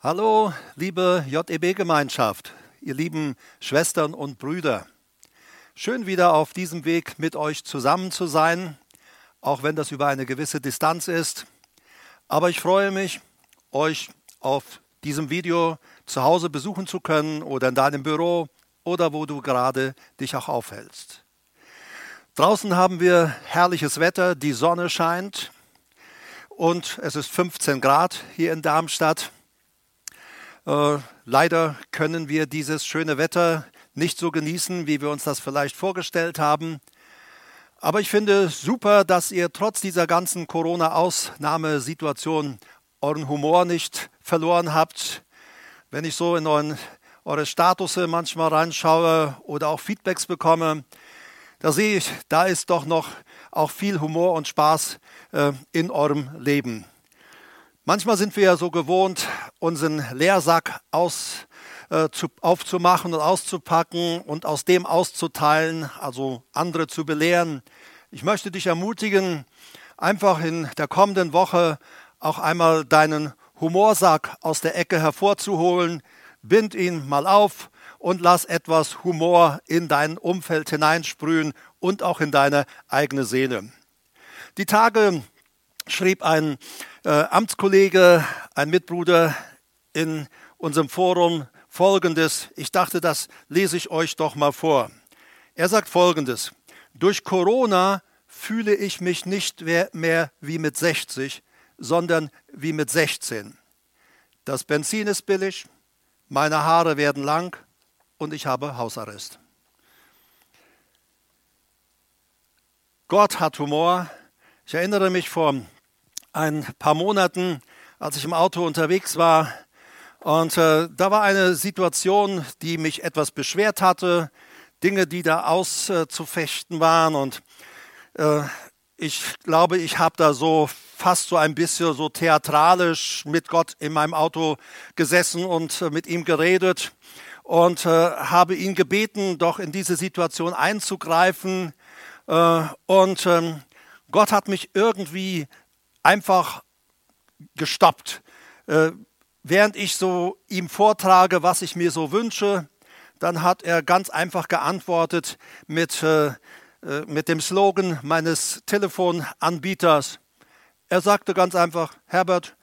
Hallo, liebe JEB-Gemeinschaft, ihr lieben Schwestern und Brüder. Schön wieder auf diesem Weg mit euch zusammen zu sein, auch wenn das über eine gewisse Distanz ist. Aber ich freue mich, euch auf diesem Video zu Hause besuchen zu können oder in deinem Büro oder wo du gerade dich auch aufhältst. Draußen haben wir herrliches Wetter, die Sonne scheint und es ist 15 Grad hier in Darmstadt. Äh, leider können wir dieses schöne Wetter nicht so genießen, wie wir uns das vielleicht vorgestellt haben. Aber ich finde super, dass ihr trotz dieser ganzen Corona-Ausnahmesituation euren Humor nicht verloren habt. Wenn ich so in euren, eure Status manchmal reinschaue oder auch Feedbacks bekomme, da sehe ich, da ist doch noch auch viel Humor und Spaß äh, in eurem Leben. Manchmal sind wir ja so gewohnt, unseren Leersack aus, äh, zu, aufzumachen und auszupacken und aus dem auszuteilen, also andere zu belehren. Ich möchte dich ermutigen, einfach in der kommenden Woche auch einmal deinen Humorsack aus der Ecke hervorzuholen, bind ihn mal auf und lass etwas Humor in dein Umfeld hineinsprühen und auch in deine eigene Seele. Die Tage schrieb ein äh, Amtskollege, ein Mitbruder in unserem Forum Folgendes. Ich dachte, das lese ich euch doch mal vor. Er sagt Folgendes. Durch Corona fühle ich mich nicht mehr wie mit 60, sondern wie mit 16. Das Benzin ist billig, meine Haare werden lang und ich habe Hausarrest. Gott hat Humor. Ich erinnere mich vor ein paar Monaten, als ich im Auto unterwegs war. Und äh, da war eine Situation, die mich etwas beschwert hatte, Dinge, die da auszufechten äh, waren. Und äh, ich glaube, ich habe da so fast so ein bisschen so theatralisch mit Gott in meinem Auto gesessen und äh, mit ihm geredet und äh, habe ihn gebeten, doch in diese Situation einzugreifen. Äh, und ähm, Gott hat mich irgendwie einfach gestoppt. Äh, während ich so ihm vortrage, was ich mir so wünsche, dann hat er ganz einfach geantwortet mit, äh, äh, mit dem Slogan meines Telefonanbieters. Er sagte ganz einfach, Herbert,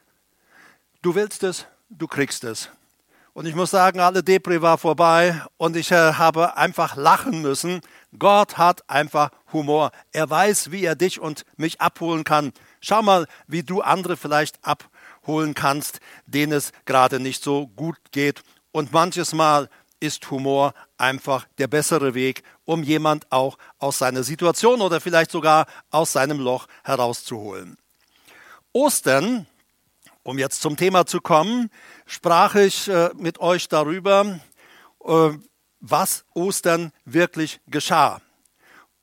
du willst es, du kriegst es. Und ich muss sagen, alle Depri war vorbei und ich habe einfach lachen müssen. Gott hat einfach Humor. Er weiß, wie er dich und mich abholen kann. Schau mal, wie du andere vielleicht abholen kannst, denen es gerade nicht so gut geht. Und manches Mal ist Humor einfach der bessere Weg, um jemand auch aus seiner Situation oder vielleicht sogar aus seinem Loch herauszuholen. Ostern, um jetzt zum Thema zu kommen, sprach ich äh, mit euch darüber, äh, was Ostern wirklich geschah.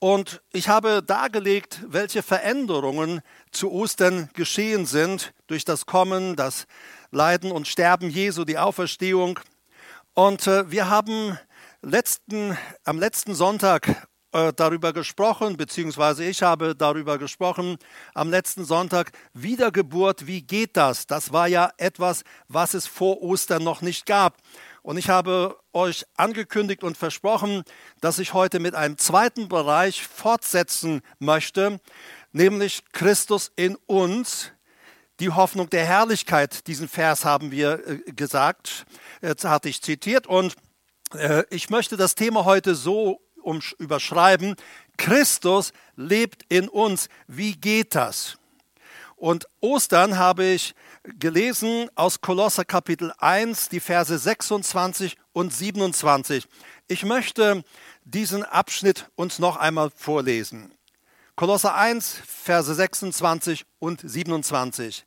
Und ich habe dargelegt, welche Veränderungen zu Ostern geschehen sind durch das Kommen, das Leiden und Sterben Jesu, die Auferstehung. Und äh, wir haben letzten, am letzten Sonntag äh, darüber gesprochen, beziehungsweise ich habe darüber gesprochen am letzten Sonntag. Wiedergeburt, wie geht das? Das war ja etwas, was es vor Ostern noch nicht gab. Und ich habe euch angekündigt und versprochen, dass ich heute mit einem zweiten Bereich fortsetzen möchte, nämlich Christus in uns, die Hoffnung der Herrlichkeit. Diesen Vers haben wir äh, gesagt, jetzt hatte ich zitiert. Und äh, ich möchte das Thema heute so überschreiben, Christus lebt in uns. Wie geht das? Und Ostern habe ich gelesen aus Kolosser Kapitel 1, die Verse 26 und 27. Ich möchte diesen Abschnitt uns noch einmal vorlesen. Kolosser 1, Verse 26 und 27.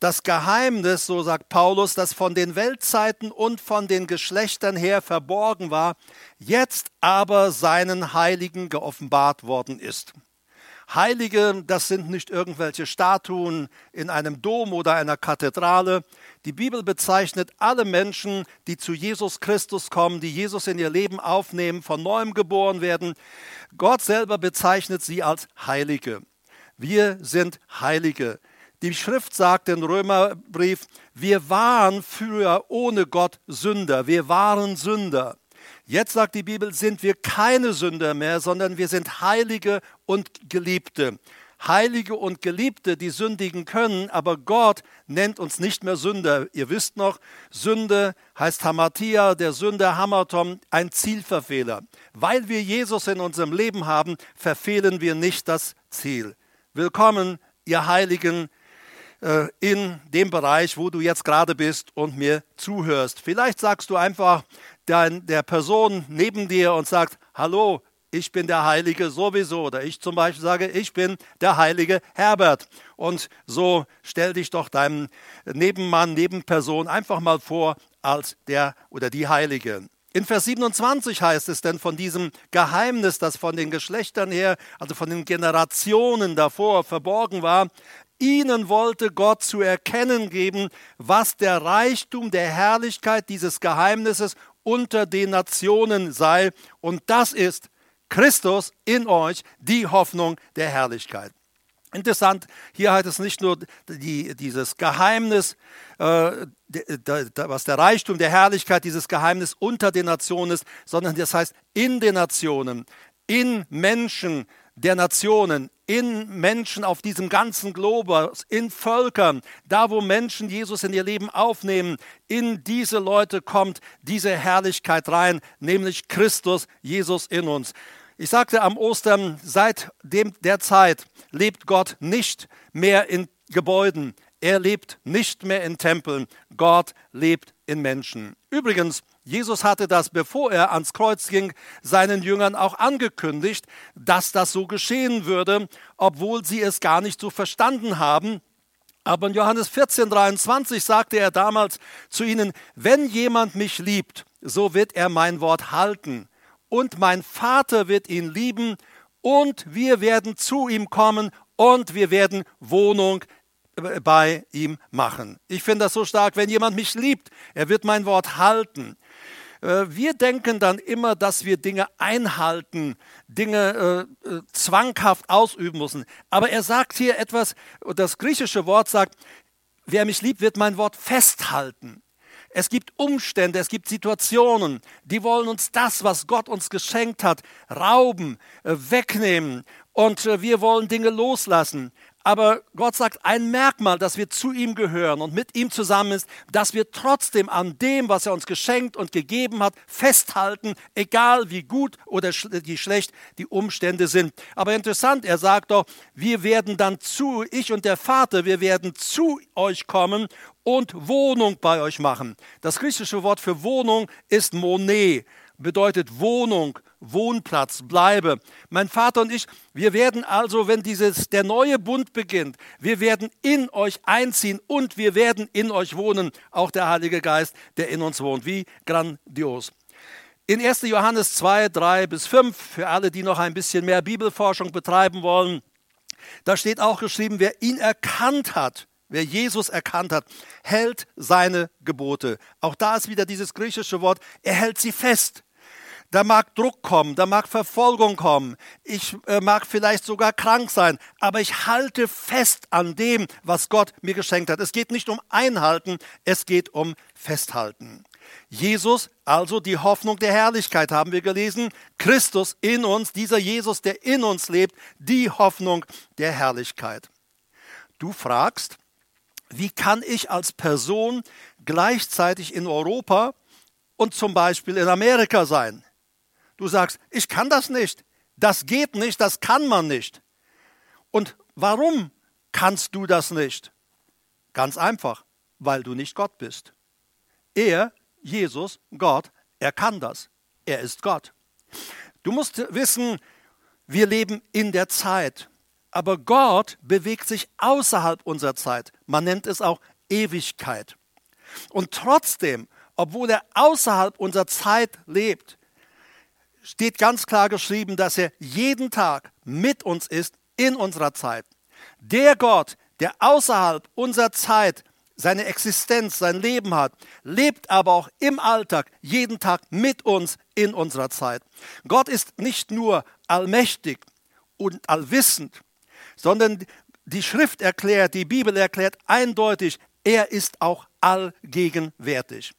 Das Geheimnis, so sagt Paulus, das von den Weltzeiten und von den Geschlechtern her verborgen war, jetzt aber seinen Heiligen geoffenbart worden ist. Heilige, das sind nicht irgendwelche Statuen in einem Dom oder einer Kathedrale. Die Bibel bezeichnet alle Menschen, die zu Jesus Christus kommen, die Jesus in ihr Leben aufnehmen, von neuem geboren werden. Gott selber bezeichnet sie als Heilige. Wir sind Heilige. Die Schrift sagt im Römerbrief, wir waren früher ohne Gott Sünder, wir waren Sünder. Jetzt sagt die Bibel, sind wir keine Sünder mehr, sondern wir sind Heilige und Geliebte. Heilige und Geliebte, die sündigen können, aber Gott nennt uns nicht mehr Sünder. Ihr wisst noch, Sünde heißt Hamatia, der Sünder Hamatom, ein Zielverfehler. Weil wir Jesus in unserem Leben haben, verfehlen wir nicht das Ziel. Willkommen, ihr Heiligen, äh, in dem Bereich, wo du jetzt gerade bist und mir zuhörst. Vielleicht sagst du einfach der Person neben dir und sagst, hallo, ich bin der Heilige sowieso. Oder ich zum Beispiel sage, ich bin der Heilige Herbert. Und so stell dich doch deinem Nebenmann, Nebenperson einfach mal vor als der oder die Heilige. In Vers 27 heißt es denn von diesem Geheimnis, das von den Geschlechtern her, also von den Generationen davor verborgen war, Ihnen wollte Gott zu erkennen geben, was der Reichtum der Herrlichkeit dieses Geheimnisses unter den Nationen sei. Und das ist Christus in euch, die Hoffnung der Herrlichkeit. Interessant, hier heißt es nicht nur die, dieses Geheimnis, äh, was der Reichtum der Herrlichkeit, dieses Geheimnis unter den Nationen ist, sondern das heißt in den Nationen, in Menschen der Nationen, in Menschen auf diesem ganzen Globus, in Völkern, da wo Menschen Jesus in ihr Leben aufnehmen, in diese Leute kommt diese Herrlichkeit rein, nämlich Christus, Jesus in uns. Ich sagte am Ostern, seit dem, der Zeit lebt Gott nicht mehr in Gebäuden. Er lebt nicht mehr in Tempeln. Gott lebt in Menschen. Übrigens, Jesus hatte das, bevor er ans Kreuz ging, seinen Jüngern auch angekündigt, dass das so geschehen würde, obwohl sie es gar nicht so verstanden haben. Aber in Johannes 14, 23 sagte er damals zu ihnen, wenn jemand mich liebt, so wird er mein Wort halten und mein Vater wird ihn lieben und wir werden zu ihm kommen und wir werden Wohnung bei ihm machen. Ich finde das so stark, wenn jemand mich liebt, er wird mein Wort halten. Äh, wir denken dann immer, dass wir Dinge einhalten, Dinge äh, äh, zwanghaft ausüben müssen. Aber er sagt hier etwas, das griechische Wort sagt, wer mich liebt, wird mein Wort festhalten. Es gibt Umstände, es gibt Situationen, die wollen uns das, was Gott uns geschenkt hat, rauben, äh, wegnehmen. Und wir wollen Dinge loslassen. Aber Gott sagt, ein Merkmal, dass wir zu ihm gehören und mit ihm zusammen ist, dass wir trotzdem an dem, was er uns geschenkt und gegeben hat, festhalten, egal wie gut oder wie schlecht die Umstände sind. Aber interessant, er sagt doch, wir werden dann zu, ich und der Vater, wir werden zu euch kommen und Wohnung bei euch machen. Das griechische Wort für Wohnung ist Monet, bedeutet Wohnung, Wohnplatz, bleibe. Mein Vater und ich, wir werden also, wenn dieses, der neue Bund beginnt, wir werden in euch einziehen und wir werden in euch wohnen, auch der Heilige Geist, der in uns wohnt. Wie grandios. In 1. Johannes 2, 3 bis 5, für alle, die noch ein bisschen mehr Bibelforschung betreiben wollen, da steht auch geschrieben, wer ihn erkannt hat, wer Jesus erkannt hat, hält seine Gebote. Auch da ist wieder dieses griechische Wort, er hält sie fest. Da mag Druck kommen, da mag Verfolgung kommen, ich äh, mag vielleicht sogar krank sein, aber ich halte fest an dem, was Gott mir geschenkt hat. Es geht nicht um Einhalten, es geht um Festhalten. Jesus, also die Hoffnung der Herrlichkeit, haben wir gelesen. Christus in uns, dieser Jesus, der in uns lebt, die Hoffnung der Herrlichkeit. Du fragst, wie kann ich als Person gleichzeitig in Europa und zum Beispiel in Amerika sein? Du sagst, ich kann das nicht. Das geht nicht, das kann man nicht. Und warum kannst du das nicht? Ganz einfach, weil du nicht Gott bist. Er, Jesus, Gott, er kann das. Er ist Gott. Du musst wissen, wir leben in der Zeit, aber Gott bewegt sich außerhalb unserer Zeit. Man nennt es auch Ewigkeit. Und trotzdem, obwohl er außerhalb unserer Zeit lebt, steht ganz klar geschrieben, dass er jeden Tag mit uns ist in unserer Zeit. Der Gott, der außerhalb unserer Zeit seine Existenz, sein Leben hat, lebt aber auch im Alltag jeden Tag mit uns in unserer Zeit. Gott ist nicht nur allmächtig und allwissend, sondern die Schrift erklärt, die Bibel erklärt eindeutig, er ist auch allgegenwärtig.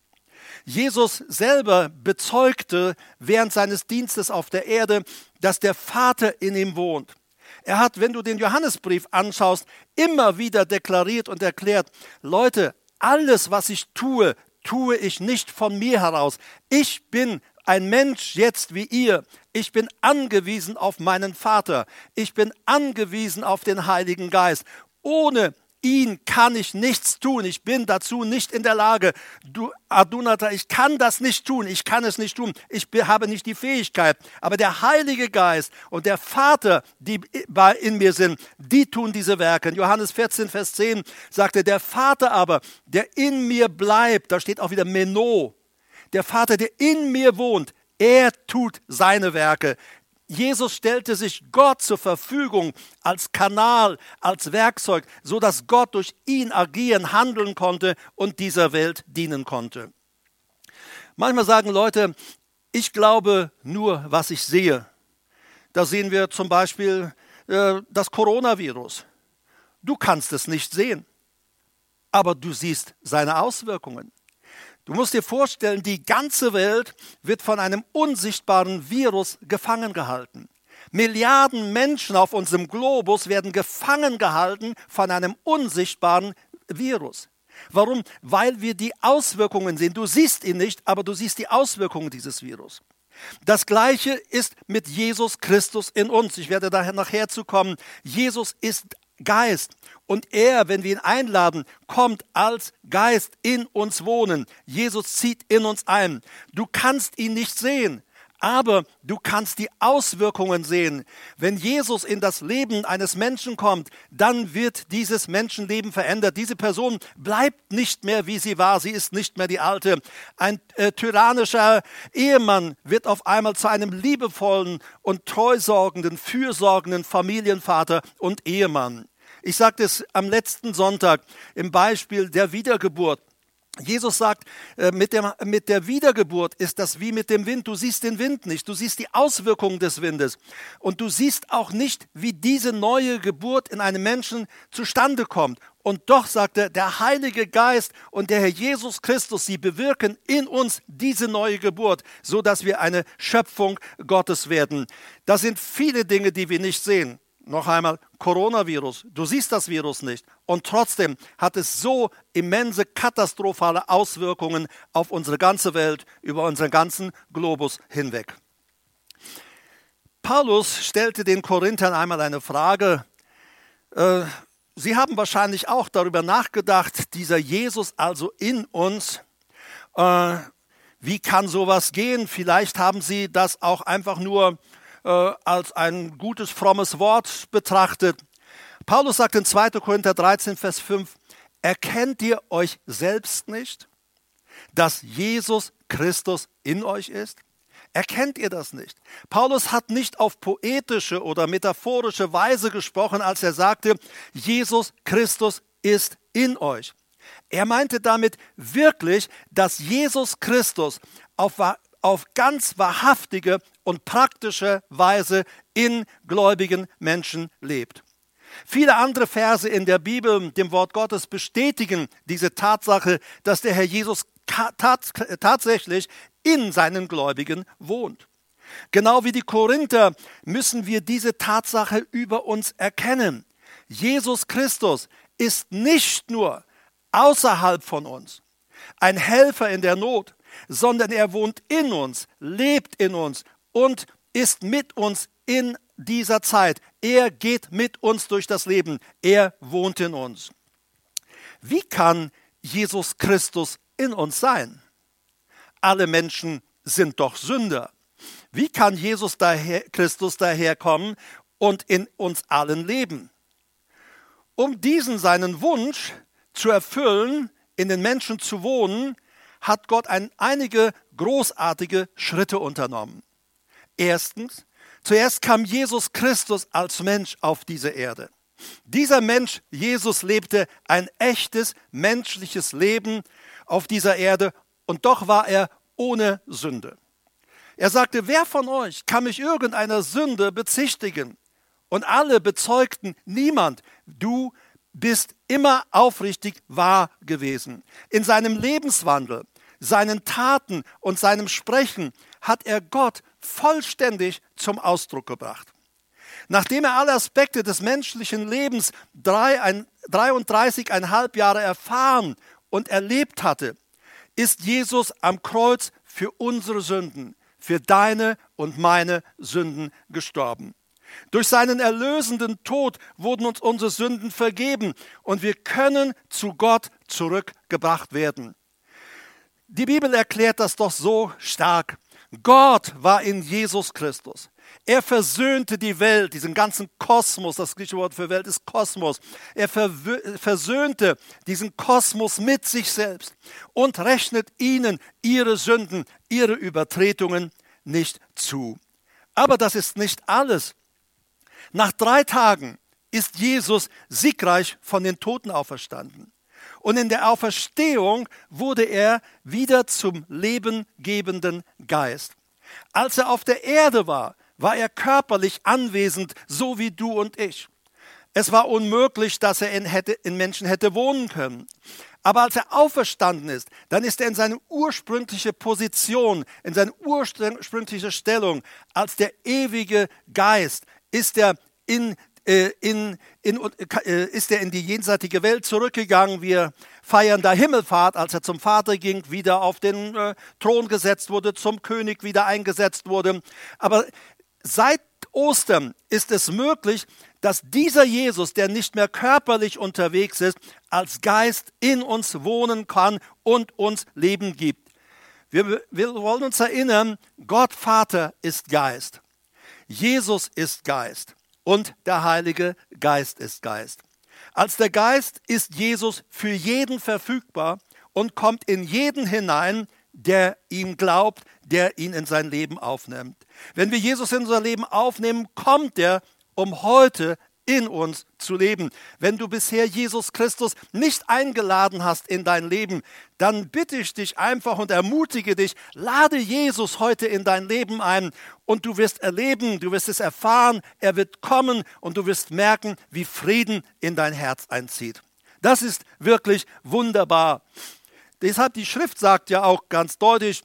Jesus selber bezeugte während seines Dienstes auf der Erde, dass der Vater in ihm wohnt. Er hat, wenn du den Johannesbrief anschaust, immer wieder deklariert und erklärt, Leute, alles, was ich tue, tue ich nicht von mir heraus. Ich bin ein Mensch jetzt wie ihr. Ich bin angewiesen auf meinen Vater. Ich bin angewiesen auf den Heiligen Geist. Ohne ihn kann ich nichts tun. Ich bin dazu nicht in der Lage. Du, Adunata, ich kann das nicht tun. Ich kann es nicht tun. Ich habe nicht die Fähigkeit. Aber der Heilige Geist und der Vater, die in mir sind, die tun diese Werke. In Johannes 14, Vers 10 sagte, der Vater aber, der in mir bleibt, da steht auch wieder Meno, der Vater, der in mir wohnt, er tut seine Werke. Jesus stellte sich Gott zur Verfügung als Kanal, als Werkzeug, so dass Gott durch ihn agieren, handeln konnte und dieser Welt dienen konnte. Manchmal sagen Leute, ich glaube nur, was ich sehe. Da sehen wir zum Beispiel äh, das Coronavirus. Du kannst es nicht sehen, aber du siehst seine Auswirkungen. Du musst dir vorstellen, die ganze Welt wird von einem unsichtbaren Virus gefangen gehalten. Milliarden Menschen auf unserem Globus werden gefangen gehalten von einem unsichtbaren Virus. Warum? Weil wir die Auswirkungen sehen. Du siehst ihn nicht, aber du siehst die Auswirkungen dieses Virus. Das gleiche ist mit Jesus Christus in uns. Ich werde daher nachher zu kommen. Jesus ist Geist. Und er, wenn wir ihn einladen, kommt als Geist in uns wohnen. Jesus zieht in uns ein. Du kannst ihn nicht sehen, aber du kannst die Auswirkungen sehen. Wenn Jesus in das Leben eines Menschen kommt, dann wird dieses Menschenleben verändert. Diese Person bleibt nicht mehr, wie sie war. Sie ist nicht mehr die alte. Ein äh, tyrannischer Ehemann wird auf einmal zu einem liebevollen und treusorgenden, fürsorgenden Familienvater und Ehemann. Ich sagte es am letzten Sonntag im Beispiel der Wiedergeburt. Jesus sagt, äh, mit, dem, mit der Wiedergeburt ist das wie mit dem Wind. Du siehst den Wind nicht, du siehst die Auswirkungen des Windes. Und du siehst auch nicht, wie diese neue Geburt in einem Menschen zustande kommt. Und doch sagt er, der Heilige Geist und der Herr Jesus Christus, sie bewirken in uns diese neue Geburt, so dass wir eine Schöpfung Gottes werden. Das sind viele Dinge, die wir nicht sehen noch einmal Coronavirus. Du siehst das Virus nicht. Und trotzdem hat es so immense katastrophale Auswirkungen auf unsere ganze Welt, über unseren ganzen Globus hinweg. Paulus stellte den Korinthern einmal eine Frage. Äh, sie haben wahrscheinlich auch darüber nachgedacht, dieser Jesus also in uns. Äh, wie kann sowas gehen? Vielleicht haben sie das auch einfach nur als ein gutes, frommes Wort betrachtet. Paulus sagt in 2. Korinther 13, Vers 5, erkennt ihr euch selbst nicht, dass Jesus Christus in euch ist? Erkennt ihr das nicht? Paulus hat nicht auf poetische oder metaphorische Weise gesprochen, als er sagte, Jesus Christus ist in euch. Er meinte damit wirklich, dass Jesus Christus auf, auf ganz wahrhaftige und praktische Weise in gläubigen Menschen lebt. Viele andere Verse in der Bibel, dem Wort Gottes, bestätigen diese Tatsache, dass der Herr Jesus tatsächlich in seinen Gläubigen wohnt. Genau wie die Korinther müssen wir diese Tatsache über uns erkennen. Jesus Christus ist nicht nur außerhalb von uns, ein Helfer in der Not, sondern er wohnt in uns, lebt in uns und ist mit uns in dieser Zeit. Er geht mit uns durch das Leben. Er wohnt in uns. Wie kann Jesus Christus in uns sein? Alle Menschen sind doch Sünder. Wie kann Jesus daher, Christus daherkommen und in uns allen leben? Um diesen seinen Wunsch zu erfüllen, in den Menschen zu wohnen, hat Gott ein, einige großartige Schritte unternommen. Erstens, zuerst kam Jesus Christus als Mensch auf diese Erde. Dieser Mensch, Jesus, lebte ein echtes menschliches Leben auf dieser Erde und doch war er ohne Sünde. Er sagte, wer von euch kann mich irgendeiner Sünde bezichtigen? Und alle bezeugten, niemand, du bist immer aufrichtig wahr gewesen. In seinem Lebenswandel, seinen Taten und seinem Sprechen hat er Gott vollständig zum Ausdruck gebracht. Nachdem er alle Aspekte des menschlichen Lebens 33,5 Jahre erfahren und erlebt hatte, ist Jesus am Kreuz für unsere Sünden, für deine und meine Sünden gestorben. Durch seinen erlösenden Tod wurden uns unsere Sünden vergeben und wir können zu Gott zurückgebracht werden. Die Bibel erklärt das doch so stark. Gott war in Jesus Christus. Er versöhnte die Welt, diesen ganzen Kosmos, das griechische Wort für Welt ist Kosmos. Er versöhnte diesen Kosmos mit sich selbst und rechnet ihnen ihre Sünden, ihre Übertretungen nicht zu. Aber das ist nicht alles. Nach drei Tagen ist Jesus siegreich von den Toten auferstanden. Und in der Auferstehung wurde er wieder zum lebengebenden Geist. Als er auf der Erde war, war er körperlich anwesend, so wie du und ich. Es war unmöglich, dass er in, hätte, in Menschen hätte wohnen können. Aber als er auferstanden ist, dann ist er in seine ursprüngliche Position, in seine ursprüngliche Stellung als der ewige Geist, ist er in, in, in, äh, ist er in die jenseitige Welt zurückgegangen. Wir feiern da Himmelfahrt, als er zum Vater ging, wieder auf den äh, Thron gesetzt wurde, zum König wieder eingesetzt wurde. Aber seit Ostern ist es möglich, dass dieser Jesus, der nicht mehr körperlich unterwegs ist, als Geist in uns wohnen kann und uns Leben gibt. Wir, wir wollen uns erinnern, Gott Vater ist Geist. Jesus ist Geist und der Heilige Geist ist Geist. Als der Geist ist Jesus für jeden verfügbar und kommt in jeden hinein, der ihm glaubt, der ihn in sein Leben aufnimmt. Wenn wir Jesus in unser Leben aufnehmen, kommt er, um heute in uns zu leben. Wenn du bisher Jesus Christus nicht eingeladen hast in dein Leben, dann bitte ich dich einfach und ermutige dich, lade Jesus heute in dein Leben ein und du wirst erleben, du wirst es erfahren, er wird kommen und du wirst merken, wie Frieden in dein Herz einzieht. Das ist wirklich wunderbar. Deshalb die Schrift sagt ja auch ganz deutlich,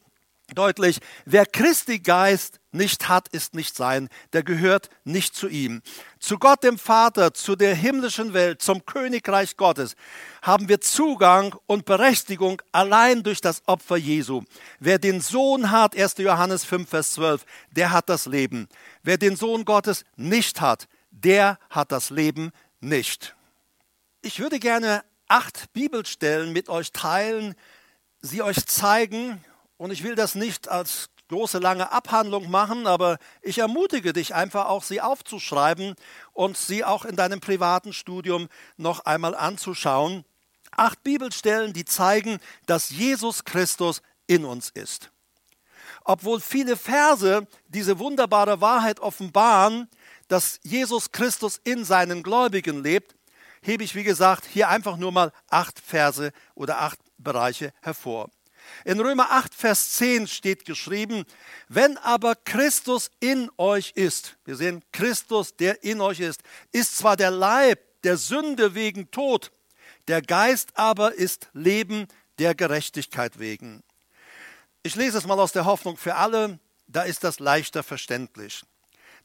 deutlich, wer Christi Geist nicht hat, ist nicht sein, der gehört nicht zu ihm. Zu Gott dem Vater, zu der himmlischen Welt, zum Königreich Gottes haben wir Zugang und Berechtigung allein durch das Opfer Jesu. Wer den Sohn hat, 1. Johannes 5, Vers 12, der hat das Leben. Wer den Sohn Gottes nicht hat, der hat das Leben nicht. Ich würde gerne acht Bibelstellen mit euch teilen, sie euch zeigen, und ich will das nicht als große lange Abhandlung machen, aber ich ermutige dich einfach auch, sie aufzuschreiben und sie auch in deinem privaten Studium noch einmal anzuschauen. Acht Bibelstellen, die zeigen, dass Jesus Christus in uns ist. Obwohl viele Verse diese wunderbare Wahrheit offenbaren, dass Jesus Christus in seinen Gläubigen lebt, hebe ich, wie gesagt, hier einfach nur mal acht Verse oder acht Bereiche hervor. In Römer 8, Vers 10 steht geschrieben, wenn aber Christus in euch ist, wir sehen Christus, der in euch ist, ist zwar der Leib der Sünde wegen Tod, der Geist aber ist Leben der Gerechtigkeit wegen. Ich lese es mal aus der Hoffnung für alle, da ist das leichter verständlich.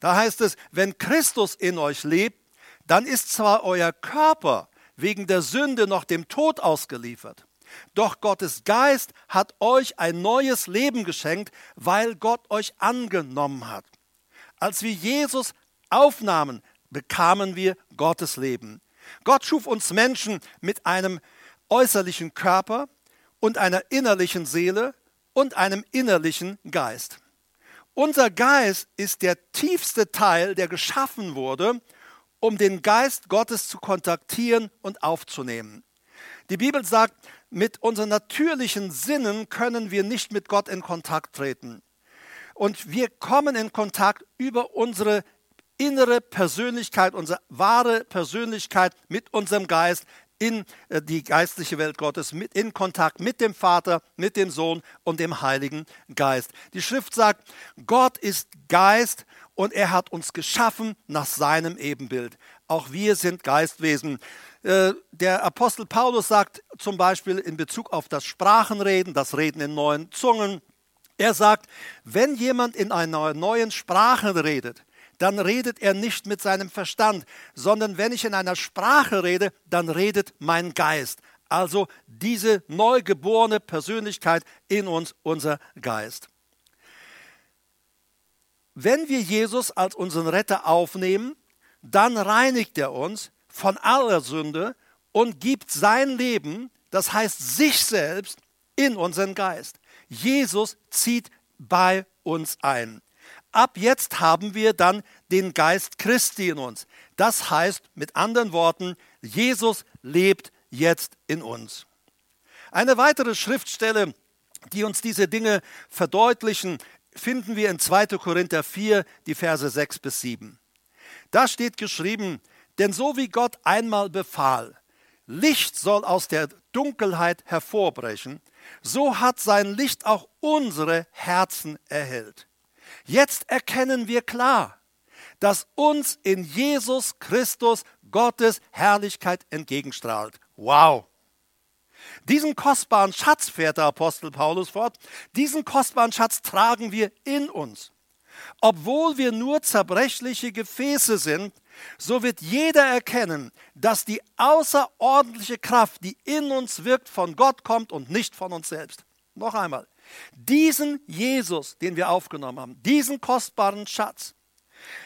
Da heißt es, wenn Christus in euch lebt, dann ist zwar euer Körper wegen der Sünde noch dem Tod ausgeliefert, doch Gottes Geist hat euch ein neues Leben geschenkt, weil Gott euch angenommen hat. Als wir Jesus aufnahmen, bekamen wir Gottes Leben. Gott schuf uns Menschen mit einem äußerlichen Körper und einer innerlichen Seele und einem innerlichen Geist. Unser Geist ist der tiefste Teil, der geschaffen wurde, um den Geist Gottes zu kontaktieren und aufzunehmen. Die Bibel sagt, mit unseren natürlichen Sinnen können wir nicht mit Gott in Kontakt treten. Und wir kommen in Kontakt über unsere innere Persönlichkeit, unsere wahre Persönlichkeit mit unserem Geist in äh, die geistliche Welt Gottes, in Kontakt mit dem Vater, mit dem Sohn und dem Heiligen Geist. Die Schrift sagt, Gott ist Geist und er hat uns geschaffen nach seinem Ebenbild. Auch wir sind Geistwesen. Äh, der Apostel Paulus sagt zum Beispiel in Bezug auf das Sprachenreden, das Reden in neuen Zungen, er sagt, wenn jemand in einer neuen Sprache redet, dann redet er nicht mit seinem Verstand, sondern wenn ich in einer Sprache rede, dann redet mein Geist. Also diese neugeborene Persönlichkeit in uns, unser Geist. Wenn wir Jesus als unseren Retter aufnehmen, dann reinigt er uns von aller Sünde und gibt sein Leben, das heißt sich selbst, in unseren Geist. Jesus zieht bei uns ein. Ab jetzt haben wir dann den Geist Christi in uns. Das heißt mit anderen Worten, Jesus lebt jetzt in uns. Eine weitere Schriftstelle, die uns diese Dinge verdeutlichen, finden wir in 2. Korinther 4, die Verse 6 bis 7. Da steht geschrieben, denn so wie Gott einmal befahl, Licht soll aus der Dunkelheit hervorbrechen, so hat sein Licht auch unsere Herzen erhellt. Jetzt erkennen wir klar, dass uns in Jesus Christus Gottes Herrlichkeit entgegenstrahlt. Wow! Diesen kostbaren Schatz, fährt der Apostel Paulus fort, diesen kostbaren Schatz tragen wir in uns. Obwohl wir nur zerbrechliche Gefäße sind, so wird jeder erkennen, dass die außerordentliche Kraft, die in uns wirkt, von Gott kommt und nicht von uns selbst. Noch einmal, diesen Jesus, den wir aufgenommen haben, diesen kostbaren Schatz,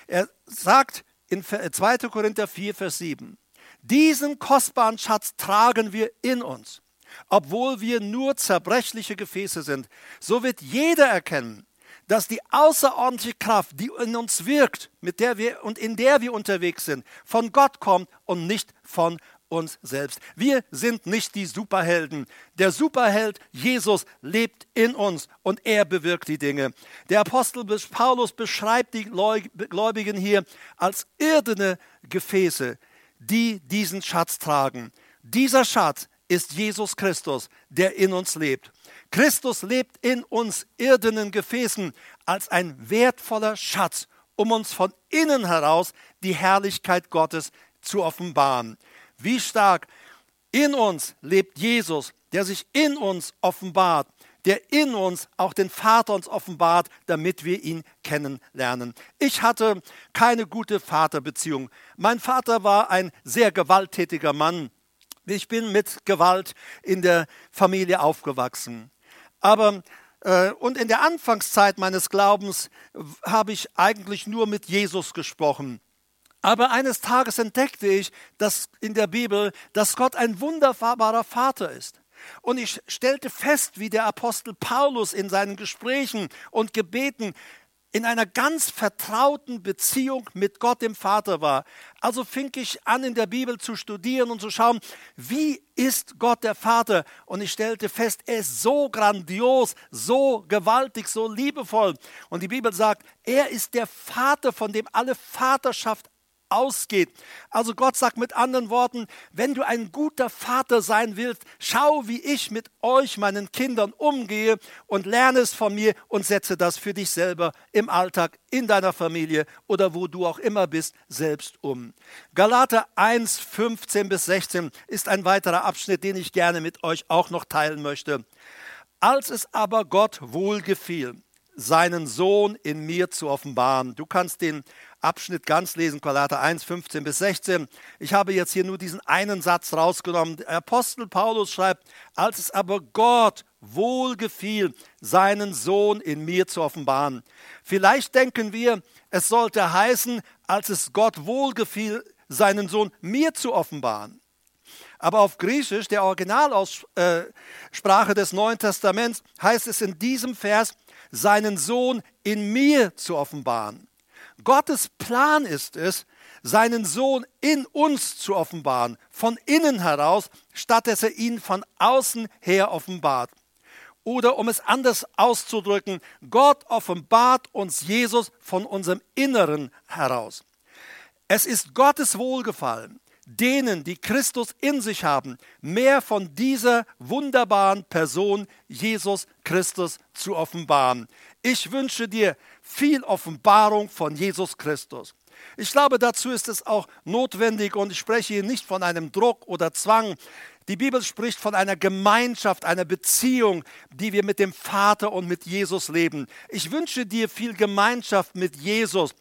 er sagt in 2. Korinther 4, Vers 7, diesen kostbaren Schatz tragen wir in uns. Obwohl wir nur zerbrechliche Gefäße sind, so wird jeder erkennen, dass die außerordentliche Kraft, die in uns wirkt, mit der wir und in der wir unterwegs sind, von Gott kommt und nicht von uns selbst. Wir sind nicht die Superhelden. Der Superheld Jesus lebt in uns und er bewirkt die Dinge. Der Apostel Paulus beschreibt die Gläubigen hier als irdene Gefäße, die diesen Schatz tragen. Dieser Schatz ist Jesus Christus, der in uns lebt. Christus lebt in uns irdenen Gefäßen als ein wertvoller Schatz, um uns von innen heraus die Herrlichkeit Gottes zu offenbaren. Wie stark in uns lebt Jesus, der sich in uns offenbart, der in uns auch den Vater uns offenbart, damit wir ihn kennenlernen. Ich hatte keine gute Vaterbeziehung. Mein Vater war ein sehr gewalttätiger Mann. Ich bin mit Gewalt in der Familie aufgewachsen. Aber äh, und in der Anfangszeit meines Glaubens habe ich eigentlich nur mit Jesus gesprochen. Aber eines Tages entdeckte ich, dass in der Bibel, dass Gott ein wunderbarer Vater ist. Und ich stellte fest, wie der Apostel Paulus in seinen Gesprächen und Gebeten in einer ganz vertrauten Beziehung mit Gott dem Vater war. Also fing ich an, in der Bibel zu studieren und zu schauen, wie ist Gott der Vater? Und ich stellte fest, er ist so grandios, so gewaltig, so liebevoll. Und die Bibel sagt, er ist der Vater, von dem alle Vaterschaft ausgeht. Also Gott sagt mit anderen Worten, wenn du ein guter Vater sein willst, schau, wie ich mit euch, meinen Kindern, umgehe und lerne es von mir und setze das für dich selber im Alltag, in deiner Familie oder wo du auch immer bist, selbst um. Galater 1, 15 bis 16 ist ein weiterer Abschnitt, den ich gerne mit euch auch noch teilen möchte. Als es aber Gott wohlgefiel, seinen Sohn in mir zu offenbaren. Du kannst den Abschnitt ganz lesen, Galater 1, 15 bis 16. Ich habe jetzt hier nur diesen einen Satz rausgenommen. Der Apostel Paulus schreibt, als es aber Gott wohlgefiel, seinen Sohn in mir zu offenbaren. Vielleicht denken wir, es sollte heißen, als es Gott wohlgefiel, seinen Sohn mir zu offenbaren. Aber auf Griechisch, der Originalaussprache des Neuen Testaments, heißt es in diesem Vers, seinen Sohn in mir zu offenbaren. Gottes Plan ist es, seinen Sohn in uns zu offenbaren, von innen heraus, statt dass er ihn von außen her offenbart. Oder um es anders auszudrücken, Gott offenbart uns Jesus von unserem Inneren heraus. Es ist Gottes Wohlgefallen, denen, die Christus in sich haben, mehr von dieser wunderbaren Person Jesus Christus zu offenbaren. Ich wünsche dir viel Offenbarung von Jesus Christus. Ich glaube, dazu ist es auch notwendig und ich spreche hier nicht von einem Druck oder Zwang. Die Bibel spricht von einer Gemeinschaft, einer Beziehung, die wir mit dem Vater und mit Jesus leben. Ich wünsche dir viel Gemeinschaft mit Jesus.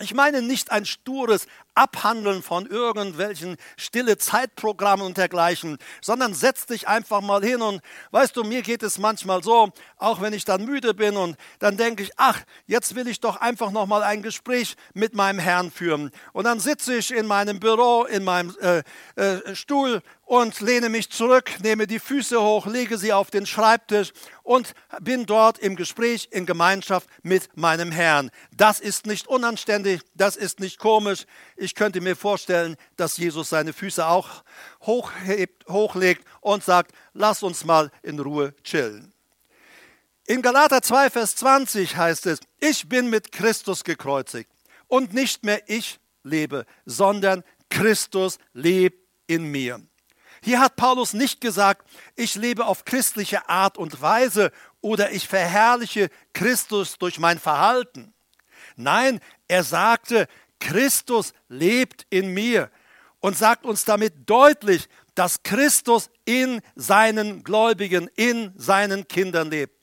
Ich meine nicht ein stures Abhandeln von irgendwelchen stille Zeitprogrammen und dergleichen, sondern setz dich einfach mal hin und weißt du, mir geht es manchmal so, auch wenn ich dann müde bin und dann denke ich, ach, jetzt will ich doch einfach noch mal ein Gespräch mit meinem Herrn führen. Und dann sitze ich in meinem Büro, in meinem äh, äh, Stuhl und lehne mich zurück, nehme die Füße hoch, lege sie auf den Schreibtisch und bin dort im Gespräch, in Gemeinschaft mit meinem Herrn. Das ist nicht unanständig, das ist nicht komisch. Ich könnte mir vorstellen, dass Jesus seine Füße auch hochhebt, hochlegt und sagt, lass uns mal in Ruhe chillen. In Galater 2, Vers 20 heißt es, ich bin mit Christus gekreuzigt und nicht mehr ich lebe, sondern Christus lebt in mir. Hier hat Paulus nicht gesagt, ich lebe auf christliche Art und Weise oder ich verherrliche Christus durch mein Verhalten. Nein, er sagte, Christus lebt in mir und sagt uns damit deutlich, dass Christus in seinen Gläubigen, in seinen Kindern lebt.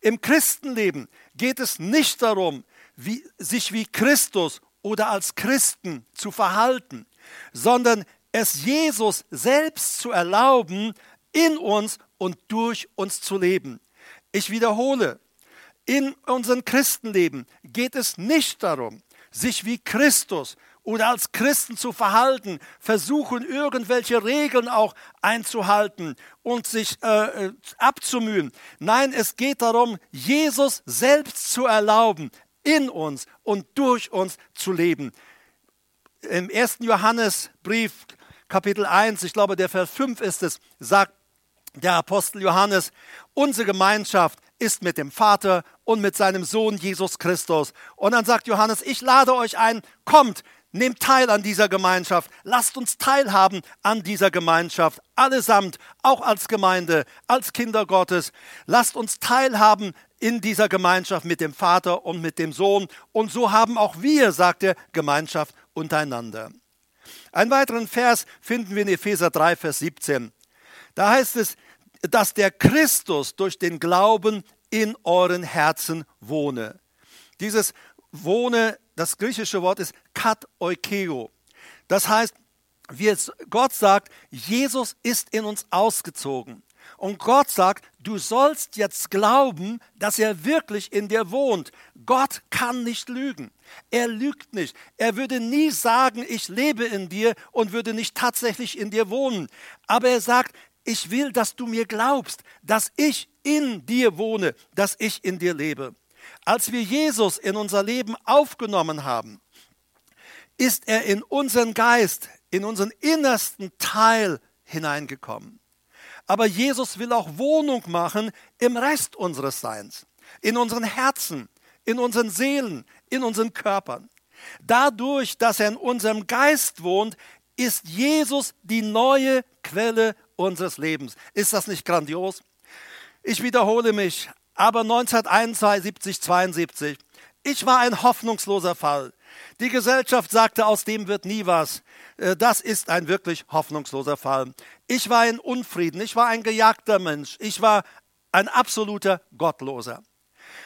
Im Christenleben geht es nicht darum, wie, sich wie Christus oder als Christen zu verhalten, sondern es Jesus selbst zu erlauben, in uns und durch uns zu leben. Ich wiederhole, in unserem Christenleben geht es nicht darum, sich wie Christus oder als Christen zu verhalten, versuchen irgendwelche Regeln auch einzuhalten und sich äh, abzumühen. Nein, es geht darum, Jesus selbst zu erlauben, in uns und durch uns zu leben. Im ersten Johannesbrief Kapitel 1, ich glaube, der Vers 5 ist es, sagt der Apostel Johannes, unsere Gemeinschaft ist mit dem Vater und mit seinem Sohn Jesus Christus. Und dann sagt Johannes, ich lade euch ein, kommt, nehmt teil an dieser Gemeinschaft, lasst uns teilhaben an dieser Gemeinschaft, allesamt, auch als Gemeinde, als Kinder Gottes, lasst uns teilhaben in dieser Gemeinschaft mit dem Vater und mit dem Sohn. Und so haben auch wir, sagt er, Gemeinschaft untereinander. Einen weiteren Vers finden wir in Epheser 3, Vers 17. Da heißt es, dass der Christus durch den Glauben in euren Herzen wohne. Dieses wohne, das griechische Wort ist kat oikeo. Das heißt, wie es Gott sagt, Jesus ist in uns ausgezogen. Und Gott sagt, du sollst jetzt glauben, dass er wirklich in dir wohnt. Gott kann nicht lügen. Er lügt nicht. Er würde nie sagen, ich lebe in dir und würde nicht tatsächlich in dir wohnen. Aber er sagt, ich will, dass du mir glaubst, dass ich in dir wohne, dass ich in dir lebe. Als wir Jesus in unser Leben aufgenommen haben, ist er in unseren Geist, in unseren innersten Teil hineingekommen. Aber Jesus will auch Wohnung machen im Rest unseres Seins, in unseren Herzen, in unseren Seelen, in unseren Körpern. Dadurch, dass er in unserem Geist wohnt, ist Jesus die neue Quelle unseres Lebens. Ist das nicht grandios? Ich wiederhole mich, aber 1971, 72, ich war ein hoffnungsloser Fall. Die Gesellschaft sagte, aus dem wird nie was. Äh, das ist ein wirklich hoffnungsloser Fall. Ich war in Unfrieden, ich war ein gejagter Mensch, ich war ein absoluter Gottloser.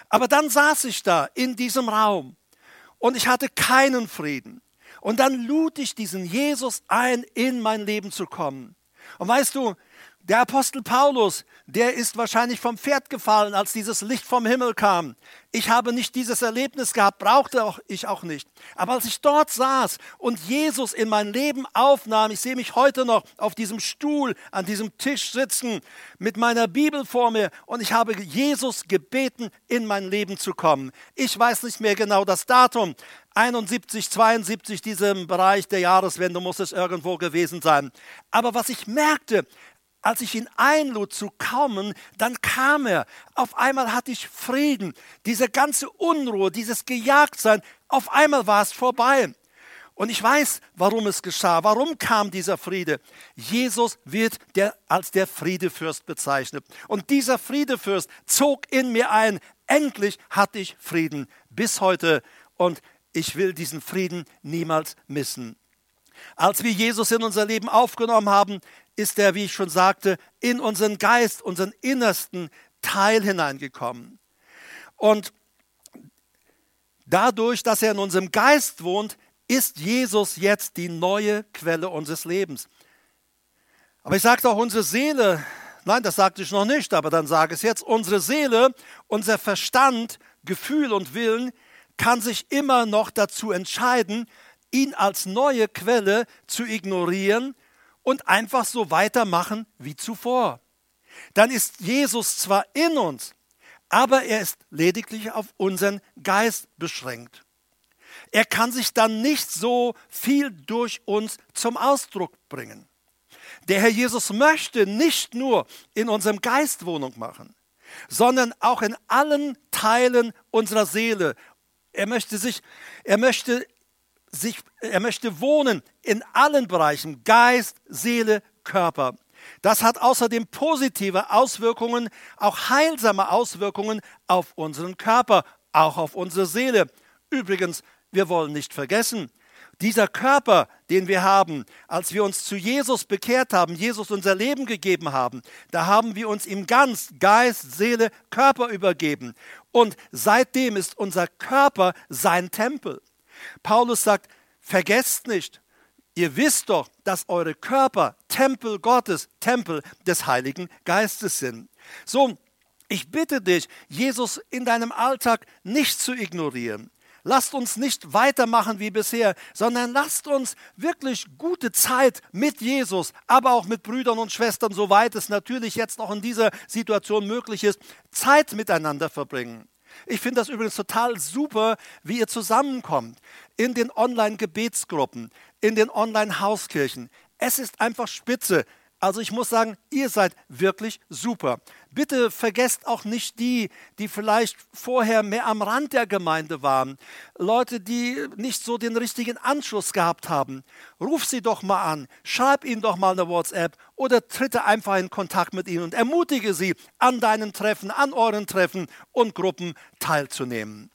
Aber dann saß ich da in diesem Raum und ich hatte keinen Frieden. Und dann lud ich diesen Jesus ein, in mein Leben zu kommen. Und weißt du, der Apostel Paulus, der ist wahrscheinlich vom Pferd gefallen, als dieses Licht vom Himmel kam. Ich habe nicht dieses Erlebnis gehabt, brauchte auch ich auch nicht. Aber als ich dort saß und Jesus in mein Leben aufnahm, ich sehe mich heute noch auf diesem Stuhl, an diesem Tisch sitzen, mit meiner Bibel vor mir und ich habe Jesus gebeten, in mein Leben zu kommen. Ich weiß nicht mehr genau das Datum, 71, 72, diesem Bereich der Jahreswende muss es irgendwo gewesen sein. Aber was ich merkte, als ich ihn einlud zu kommen, dann kam er. Auf einmal hatte ich Frieden. Diese ganze Unruhe, dieses Gejagtsein, auf einmal war es vorbei. Und ich weiß, warum es geschah. Warum kam dieser Friede? Jesus wird der, als der Friedefürst bezeichnet. Und dieser Friedefürst zog in mir ein. Endlich hatte ich Frieden bis heute. Und ich will diesen Frieden niemals missen. Als wir Jesus in unser Leben aufgenommen haben, ist er, wie ich schon sagte, in unseren Geist, unseren innersten Teil hineingekommen. Und dadurch, dass er in unserem Geist wohnt, ist Jesus jetzt die neue Quelle unseres Lebens. Aber ich sagte auch unsere Seele, nein, das sagte ich noch nicht, aber dann sage ich es jetzt, unsere Seele, unser Verstand, Gefühl und Willen kann sich immer noch dazu entscheiden, ihn als neue Quelle zu ignorieren und einfach so weitermachen wie zuvor. Dann ist Jesus zwar in uns, aber er ist lediglich auf unseren Geist beschränkt. Er kann sich dann nicht so viel durch uns zum Ausdruck bringen. Der Herr Jesus möchte nicht nur in unserem Geist Wohnung machen, sondern auch in allen Teilen unserer Seele. Er möchte sich, er möchte sich, er möchte wohnen in allen Bereichen, Geist, Seele, Körper. Das hat außerdem positive Auswirkungen, auch heilsame Auswirkungen auf unseren Körper, auch auf unsere Seele. Übrigens, wir wollen nicht vergessen, dieser Körper, den wir haben, als wir uns zu Jesus bekehrt haben, Jesus unser Leben gegeben haben, da haben wir uns ihm ganz Geist, Seele, Körper übergeben. Und seitdem ist unser Körper sein Tempel. Paulus sagt, vergesst nicht, ihr wisst doch, dass eure Körper Tempel Gottes, Tempel des Heiligen Geistes sind. So, ich bitte dich, Jesus in deinem Alltag nicht zu ignorieren. Lasst uns nicht weitermachen wie bisher, sondern lasst uns wirklich gute Zeit mit Jesus, aber auch mit Brüdern und Schwestern, soweit es natürlich jetzt noch in dieser Situation möglich ist, Zeit miteinander verbringen. Ich finde das übrigens total super, wie ihr zusammenkommt in den Online-Gebetsgruppen, in den Online-Hauskirchen. Es ist einfach spitze. Also ich muss sagen, ihr seid wirklich super. Bitte vergesst auch nicht die, die vielleicht vorher mehr am Rand der Gemeinde waren. Leute, die nicht so den richtigen Anschluss gehabt haben. Ruf sie doch mal an, schreib ihnen doch mal eine WhatsApp oder tritte einfach in Kontakt mit ihnen und ermutige sie, an deinen Treffen, an euren Treffen und Gruppen teilzunehmen.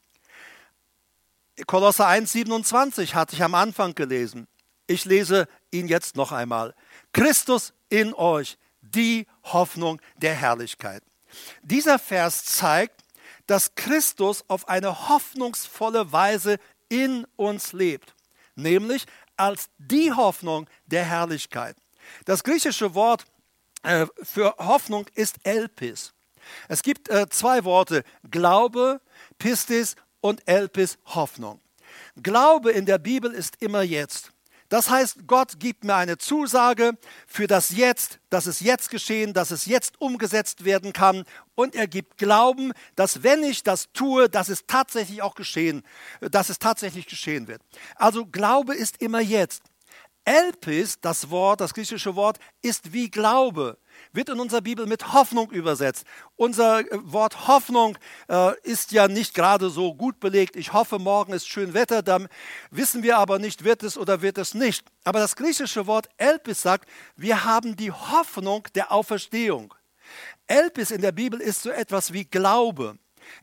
Kolosser 1,27 hatte ich am Anfang gelesen. Ich lese ihn jetzt noch einmal. Christus in euch, die Hoffnung der Herrlichkeit. Dieser Vers zeigt, dass Christus auf eine hoffnungsvolle Weise in uns lebt, nämlich als die Hoffnung der Herrlichkeit. Das griechische Wort äh, für Hoffnung ist Elpis. Es gibt äh, zwei Worte, Glaube, Pistis und Elpis, Hoffnung. Glaube in der Bibel ist immer jetzt. Das heißt, Gott gibt mir eine Zusage für das Jetzt, dass es jetzt geschehen, dass es jetzt umgesetzt werden kann. Und er gibt Glauben, dass wenn ich das tue, dass es tatsächlich auch geschehen, dass es tatsächlich geschehen wird. Also Glaube ist immer jetzt. Elpis, das Wort, das griechische Wort, ist wie Glaube wird in unserer Bibel mit Hoffnung übersetzt. Unser äh, Wort Hoffnung äh, ist ja nicht gerade so gut belegt. Ich hoffe, morgen ist schön Wetter, dann wissen wir aber nicht, wird es oder wird es nicht. Aber das griechische Wort Elpis sagt, wir haben die Hoffnung der Auferstehung. Elpis in der Bibel ist so etwas wie Glaube.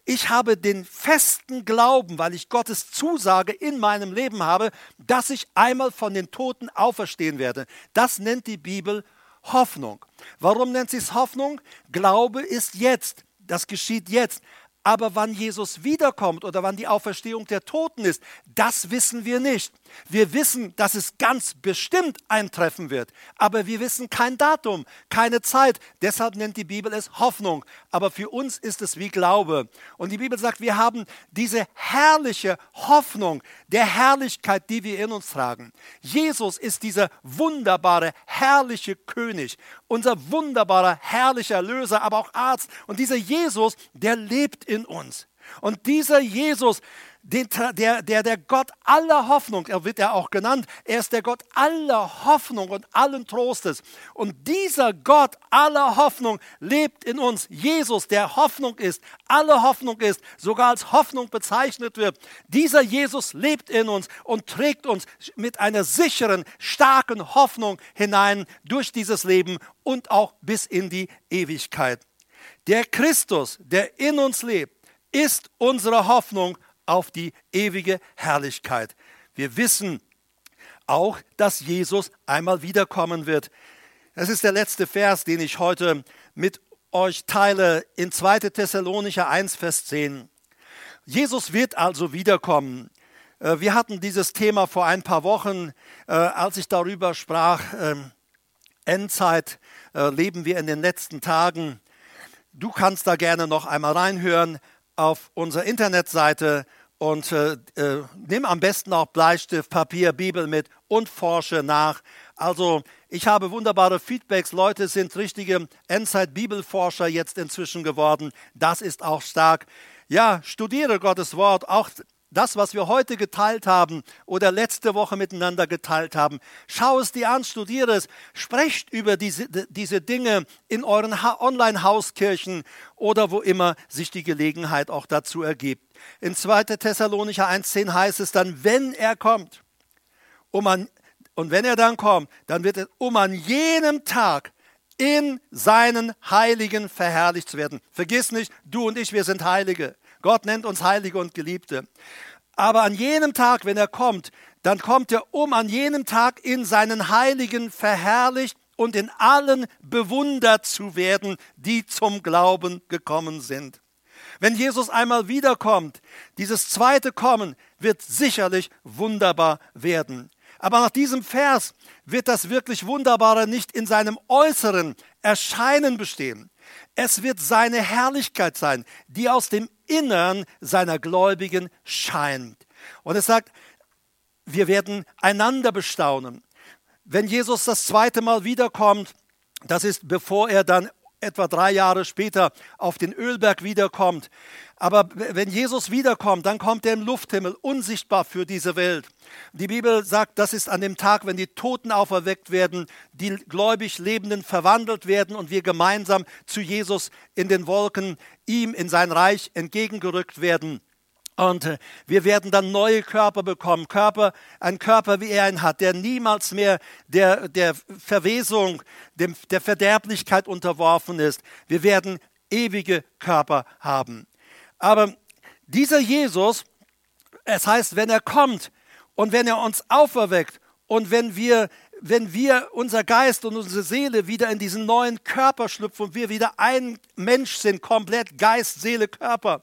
Ich habe den festen Glauben, weil ich Gottes Zusage in meinem Leben habe, dass ich einmal von den Toten auferstehen werde. Das nennt die Bibel Hoffnung. Warum nennt sie es Hoffnung? Glaube ist jetzt. Das geschieht jetzt. Aber wann Jesus wiederkommt oder wann die Auferstehung der Toten ist, das wissen wir nicht. Wir wissen, dass es ganz bestimmt eintreffen wird, aber wir wissen kein Datum, keine Zeit. Deshalb nennt die Bibel es Hoffnung. Aber für uns ist es wie Glaube. Und die Bibel sagt, wir haben diese herrliche Hoffnung der Herrlichkeit, die wir in uns tragen. Jesus ist dieser wunderbare, herrliche König, unser wunderbarer, herrlicher Löser, aber auch Arzt. Und dieser Jesus, der lebt in uns. Und dieser Jesus, der, der, der Gott aller Hoffnung, er wird ja auch genannt, er ist der Gott aller Hoffnung und allen Trostes. Und dieser Gott aller Hoffnung lebt in uns. Jesus, der Hoffnung ist, alle Hoffnung ist, sogar als Hoffnung bezeichnet wird. Dieser Jesus lebt in uns und trägt uns mit einer sicheren, starken Hoffnung hinein durch dieses Leben und auch bis in die Ewigkeit. Der Christus, der in uns lebt, ist unsere Hoffnung auf die ewige Herrlichkeit. Wir wissen auch, dass Jesus einmal wiederkommen wird. Das ist der letzte Vers, den ich heute mit euch teile in 2. Thessalonicher 1, Vers 10. Jesus wird also wiederkommen. Äh, wir hatten dieses Thema vor ein paar Wochen, äh, als ich darüber sprach, ähm, Endzeit, äh, leben wir in den letzten Tagen. Du kannst da gerne noch einmal reinhören auf unserer Internetseite und äh, äh, nimm am besten auch Bleistift, Papier, Bibel mit und forsche nach. Also ich habe wunderbare Feedbacks. Leute sind richtige Endzeit-Bibelforscher jetzt inzwischen geworden. Das ist auch stark. Ja, studiere Gottes Wort, auch das, was wir heute geteilt haben oder letzte Woche miteinander geteilt haben. Schau es dir an, studiere es, sprecht über diese, diese Dinge in euren Online-Hauskirchen oder wo immer sich die Gelegenheit auch dazu ergibt. In 2. Thessalonicher 1,10 heißt es dann, wenn er kommt, um an, und wenn er dann kommt, dann wird es um an jenem Tag in seinen Heiligen verherrlicht zu werden. Vergiss nicht, du und ich, wir sind Heilige. Gott nennt uns Heilige und Geliebte. Aber an jenem Tag, wenn er kommt, dann kommt er, um an jenem Tag in seinen Heiligen verherrlicht und in allen bewundert zu werden, die zum Glauben gekommen sind. Wenn Jesus einmal wiederkommt, dieses zweite Kommen wird sicherlich wunderbar werden. Aber nach diesem Vers wird das wirklich Wunderbare nicht in seinem äußeren Erscheinen bestehen. Es wird seine Herrlichkeit sein, die aus dem Innern seiner Gläubigen scheint. Und es sagt, wir werden einander bestaunen. Wenn Jesus das zweite Mal wiederkommt, das ist bevor er dann etwa drei Jahre später auf den Ölberg wiederkommt. Aber wenn Jesus wiederkommt, dann kommt er im Lufthimmel, unsichtbar für diese Welt. Die Bibel sagt, das ist an dem Tag, wenn die Toten auferweckt werden, die gläubig Lebenden verwandelt werden und wir gemeinsam zu Jesus in den Wolken, ihm in sein Reich entgegengerückt werden. Und äh, wir werden dann neue Körper bekommen. Körper, ein Körper, wie er ihn hat, der niemals mehr der, der Verwesung, dem, der Verderblichkeit unterworfen ist. Wir werden ewige Körper haben. Aber dieser Jesus, es heißt, wenn er kommt und wenn er uns auferweckt und wenn wir, wenn wir unser Geist und unsere Seele wieder in diesen neuen Körper schlüpfen und wir wieder ein Mensch sind, komplett Geist, Seele, Körper,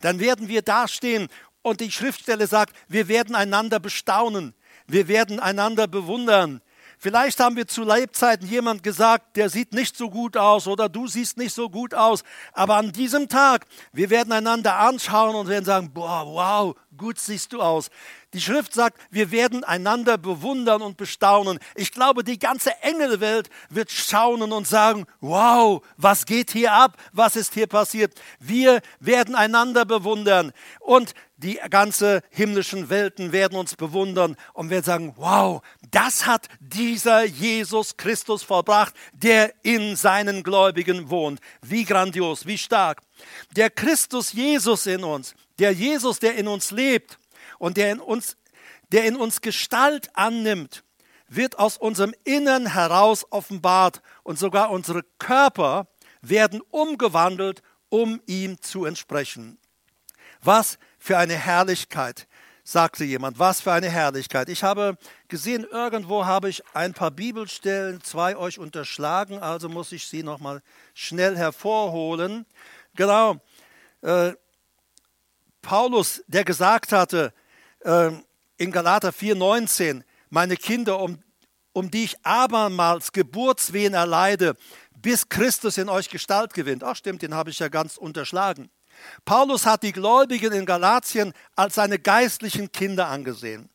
dann werden wir dastehen und die Schriftstelle sagt, wir werden einander bestaunen, wir werden einander bewundern. Vielleicht haben wir zu Lebzeiten jemand gesagt, der sieht nicht so gut aus oder du siehst nicht so gut aus. Aber an diesem Tag, wir werden einander anschauen und werden sagen, boah, wow, gut siehst du aus. Die Schrift sagt, wir werden einander bewundern und bestaunen. Ich glaube, die ganze Engelwelt wird staunen und sagen, wow, was geht hier ab? Was ist hier passiert? Wir werden einander bewundern und die ganze himmlischen Welten werden uns bewundern und werden sagen, wow, das hat dieser Jesus Christus vollbracht, der in seinen Gläubigen wohnt. Wie grandios, wie stark. Der Christus Jesus in uns, der Jesus, der in uns lebt, und der in uns, der in uns Gestalt annimmt, wird aus unserem Innern heraus offenbart und sogar unsere Körper werden umgewandelt, um ihm zu entsprechen. Was für eine Herrlichkeit, sagte jemand, was für eine Herrlichkeit. Ich habe gesehen, irgendwo habe ich ein paar Bibelstellen, zwei euch unterschlagen, also muss ich sie nochmal schnell hervorholen. Genau, äh, Paulus, der gesagt hatte, in Galater 4,19, meine Kinder, um, um die ich abermals Geburtswehen erleide, bis Christus in euch Gestalt gewinnt. Ach stimmt, den habe ich ja ganz unterschlagen. Paulus hat die Gläubigen in Galatien als seine geistlichen Kinder angesehen.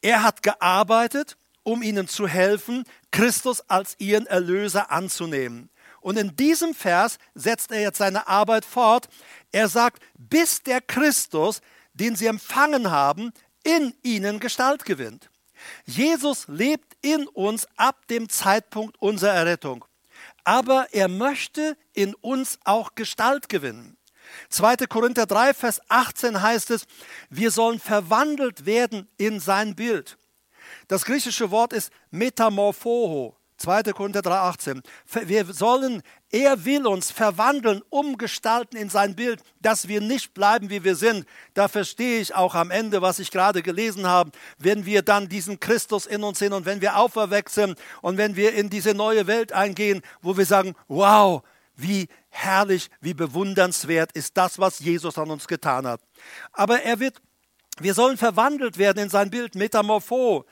Er hat gearbeitet, um ihnen zu helfen, Christus als ihren Erlöser anzunehmen. Und in diesem Vers setzt er jetzt seine Arbeit fort. Er sagt, bis der Christus, den sie empfangen haben, in ihnen Gestalt gewinnt. Jesus lebt in uns ab dem Zeitpunkt unserer Errettung. Aber er möchte in uns auch Gestalt gewinnen. 2. Korinther 3, Vers 18 heißt es, wir sollen verwandelt werden in sein Bild. Das griechische Wort ist metamorphoho. 2. Korinther 3,18. Wir sollen, er will uns verwandeln, umgestalten in sein Bild, dass wir nicht bleiben, wie wir sind. Da verstehe ich auch am Ende, was ich gerade gelesen habe. Wenn wir dann diesen Christus in uns sehen und wenn wir auferweckt sind und wenn wir in diese neue Welt eingehen, wo wir sagen, wow, wie herrlich, wie bewundernswert ist das, was Jesus an uns getan hat. Aber er wird, wir sollen verwandelt werden in sein Bild, Metamorpho.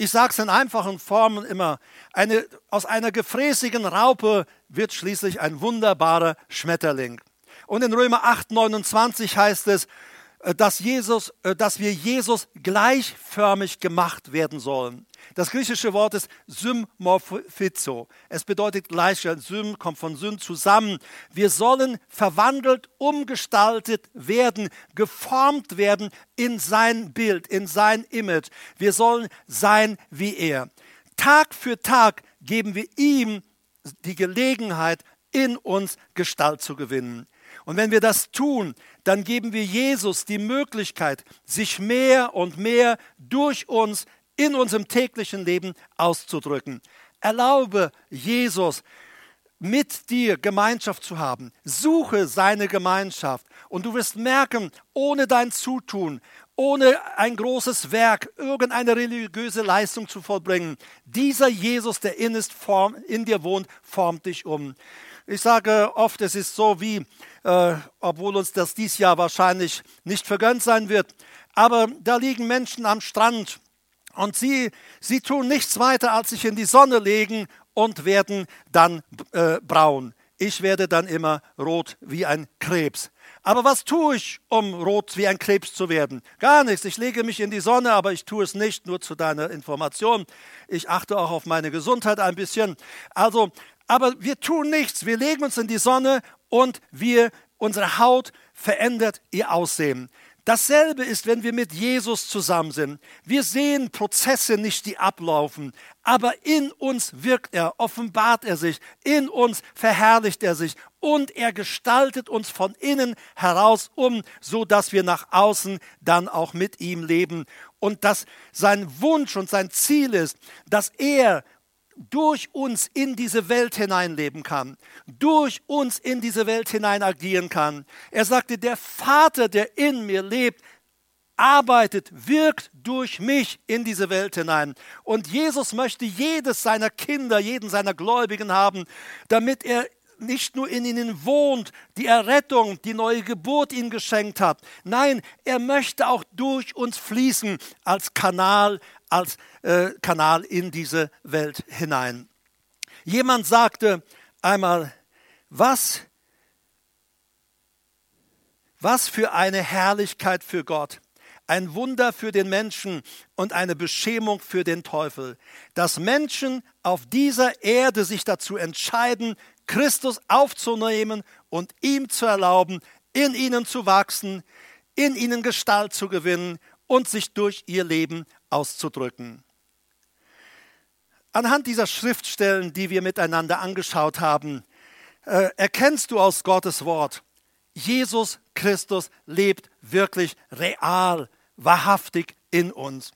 Ich sage es in einfachen Formen immer. Eine, aus einer gefräßigen Raupe wird schließlich ein wunderbarer Schmetterling. Und in Römer 8, 29 heißt es, dass, Jesus, äh, dass wir Jesus gleichförmig gemacht werden sollen. Das griechische Wort ist symmorphizo. Es bedeutet Gleichheit. Sym kommt von Sym zusammen. Wir sollen verwandelt, umgestaltet werden, geformt werden in sein Bild, in sein Image. Wir sollen sein wie er. Tag für Tag geben wir ihm die Gelegenheit, in uns Gestalt zu gewinnen. Und wenn wir das tun, dann geben wir Jesus die Möglichkeit, sich mehr und mehr durch uns in unserem täglichen Leben auszudrücken. Erlaube Jesus, mit dir Gemeinschaft zu haben. Suche seine Gemeinschaft und du wirst merken, ohne dein Zutun, ohne ein großes Werk, irgendeine religiöse Leistung zu vollbringen, dieser Jesus, der in, ist, form, in dir wohnt, formt dich um. Ich sage oft, es ist so wie, äh, obwohl uns das dies Jahr wahrscheinlich nicht vergönnt sein wird, aber da liegen Menschen am Strand und sie, sie tun nichts weiter, als sich in die Sonne legen und werden dann äh, braun. Ich werde dann immer rot wie ein Krebs. Aber was tue ich, um rot wie ein Krebs zu werden? Gar nichts. Ich lege mich in die Sonne, aber ich tue es nicht, nur zu deiner Information. Ich achte auch auf meine Gesundheit ein bisschen. Also, aber wir tun nichts. Wir legen uns in die Sonne und wir, unsere Haut verändert ihr Aussehen. Dasselbe ist, wenn wir mit Jesus zusammen sind. Wir sehen Prozesse nicht, die ablaufen, aber in uns wirkt er, offenbart er sich, in uns verherrlicht er sich und er gestaltet uns von innen heraus um, so dass wir nach außen dann auch mit ihm leben und dass sein Wunsch und sein Ziel ist, dass er durch uns in diese Welt hineinleben kann, durch uns in diese Welt hinein agieren kann. Er sagte, der Vater, der in mir lebt, arbeitet, wirkt durch mich in diese Welt hinein. Und Jesus möchte jedes seiner Kinder, jeden seiner Gläubigen haben, damit er nicht nur in ihnen wohnt, die Errettung, die neue Geburt ihnen geschenkt hat. Nein, er möchte auch durch uns fließen als Kanal, als äh, Kanal in diese Welt hinein. Jemand sagte einmal, was, was für eine Herrlichkeit für Gott, ein Wunder für den Menschen und eine Beschämung für den Teufel, dass Menschen auf dieser Erde sich dazu entscheiden, Christus aufzunehmen und ihm zu erlauben, in ihnen zu wachsen, in ihnen Gestalt zu gewinnen und sich durch ihr Leben auszudrücken. Anhand dieser Schriftstellen, die wir miteinander angeschaut haben, äh, erkennst du aus Gottes Wort, Jesus Christus lebt wirklich real, wahrhaftig in uns.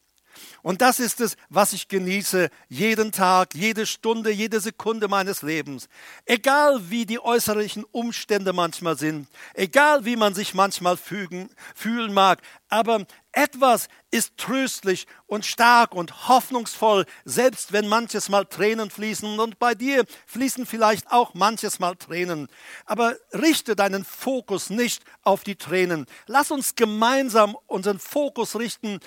Und das ist es, was ich genieße, jeden Tag, jede Stunde, jede Sekunde meines Lebens. Egal wie die äußerlichen Umstände manchmal sind, egal wie man sich manchmal fügen, fühlen mag, aber etwas ist tröstlich und stark und hoffnungsvoll, selbst wenn manches Mal Tränen fließen. Und bei dir fließen vielleicht auch manches Mal Tränen. Aber richte deinen Fokus nicht auf die Tränen. Lass uns gemeinsam unseren Fokus richten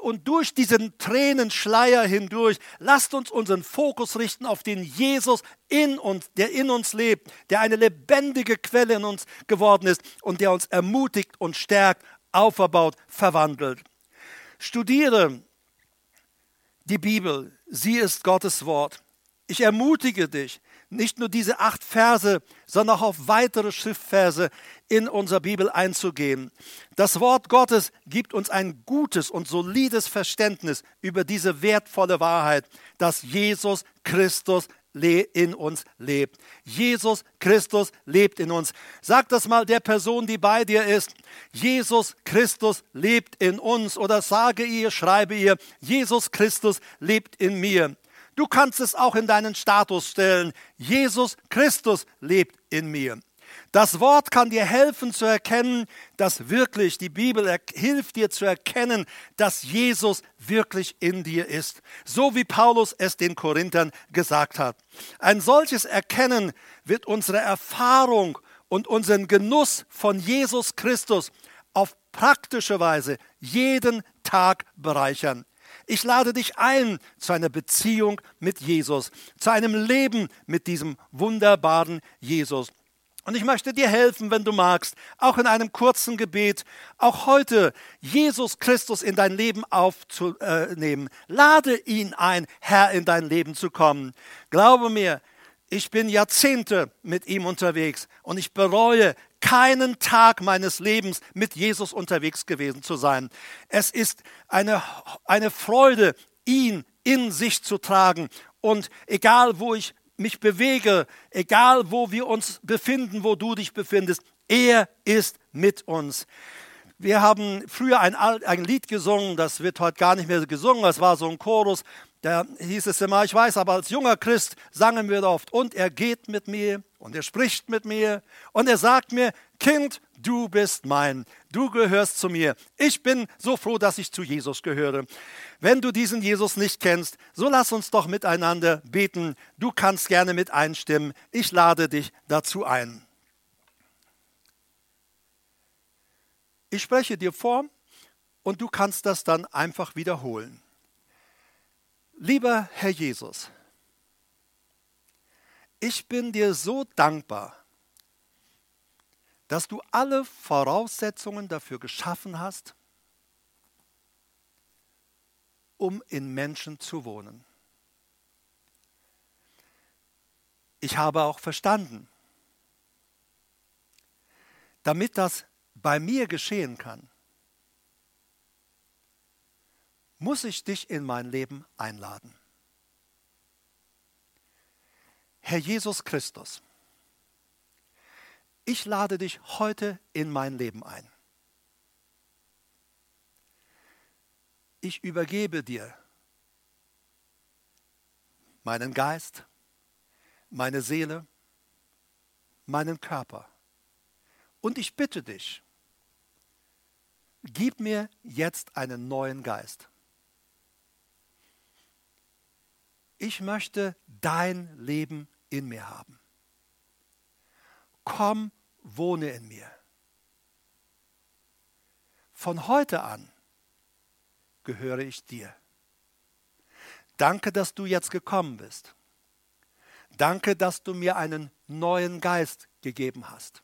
und durch diesen Tränenschleier hindurch, lasst uns unseren Fokus richten auf den Jesus in uns, der in uns lebt, der eine lebendige Quelle in uns geworden ist und der uns ermutigt und stärkt, auferbaut, verwandelt. Studiere die Bibel, sie ist Gottes Wort. Ich ermutige dich, nicht nur diese acht Verse, sondern auch auf weitere Schriftverse in unserer Bibel einzugehen. Das Wort Gottes gibt uns ein gutes und solides Verständnis über diese wertvolle Wahrheit, dass Jesus Christus in uns lebt. Jesus Christus lebt in uns. Sag das mal der Person, die bei dir ist. Jesus Christus lebt in uns. Oder sage ihr, schreibe ihr, Jesus Christus lebt in mir. Du kannst es auch in deinen Status stellen. Jesus Christus lebt in mir. Das Wort kann dir helfen zu erkennen, dass wirklich, die Bibel hilft dir zu erkennen, dass Jesus wirklich in dir ist. So wie Paulus es den Korinthern gesagt hat. Ein solches Erkennen wird unsere Erfahrung und unseren Genuss von Jesus Christus auf praktische Weise jeden Tag bereichern. Ich lade dich ein zu einer Beziehung mit Jesus, zu einem Leben mit diesem wunderbaren Jesus. Und ich möchte dir helfen, wenn du magst, auch in einem kurzen Gebet, auch heute Jesus Christus in dein Leben aufzunehmen. Lade ihn ein, Herr in dein Leben zu kommen. Glaube mir, ich bin Jahrzehnte mit ihm unterwegs und ich bereue keinen Tag meines Lebens mit Jesus unterwegs gewesen zu sein. Es ist eine, eine Freude, ihn in sich zu tragen. Und egal, wo ich mich bewege, egal wo wir uns befinden, wo du dich befindest, er ist mit uns. Wir haben früher ein, ein Lied gesungen, das wird heute gar nicht mehr gesungen, das war so ein Chorus, da hieß es immer, ich weiß, aber als junger Christ sangen wir oft, und er geht mit mir und er spricht mit mir und er sagt mir, Kind, du bist mein, du gehörst zu mir. Ich bin so froh, dass ich zu Jesus gehöre. Wenn du diesen Jesus nicht kennst, so lass uns doch miteinander beten. Du kannst gerne mit einstimmen. Ich lade dich dazu ein. Ich spreche dir vor und du kannst das dann einfach wiederholen. Lieber Herr Jesus, ich bin dir so dankbar, dass du alle Voraussetzungen dafür geschaffen hast, um in Menschen zu wohnen. Ich habe auch verstanden, damit das bei mir geschehen kann, muss ich dich in mein Leben einladen. Herr Jesus Christus, ich lade dich heute in mein Leben ein. Ich übergebe dir meinen Geist, meine Seele, meinen Körper. Und ich bitte dich, gib mir jetzt einen neuen Geist. ich möchte dein Leben in mir haben. Komm, wohne in mir. Von heute an gehöre ich dir. Danke, dass du jetzt gekommen bist. Danke, dass du mir einen neuen Geist gegeben hast.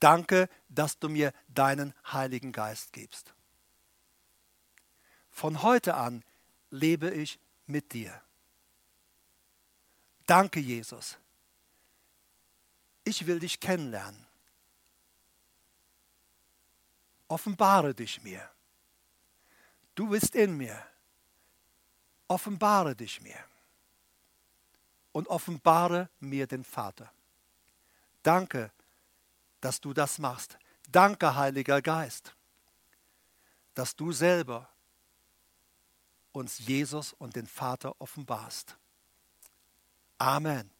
Danke, dass du mir deinen Heiligen Geist gibst. Von heute an lebe ich mit dir. Danke, Jesus. Ich will dich kennenlernen. Offenbare dich mir. Du bist in mir. Offenbare dich mir. Und offenbare mir den Vater. Danke, dass du das machst. Danke, Heiliger Geist, dass du selber uns Jesus und den Vater offenbarst. Amen.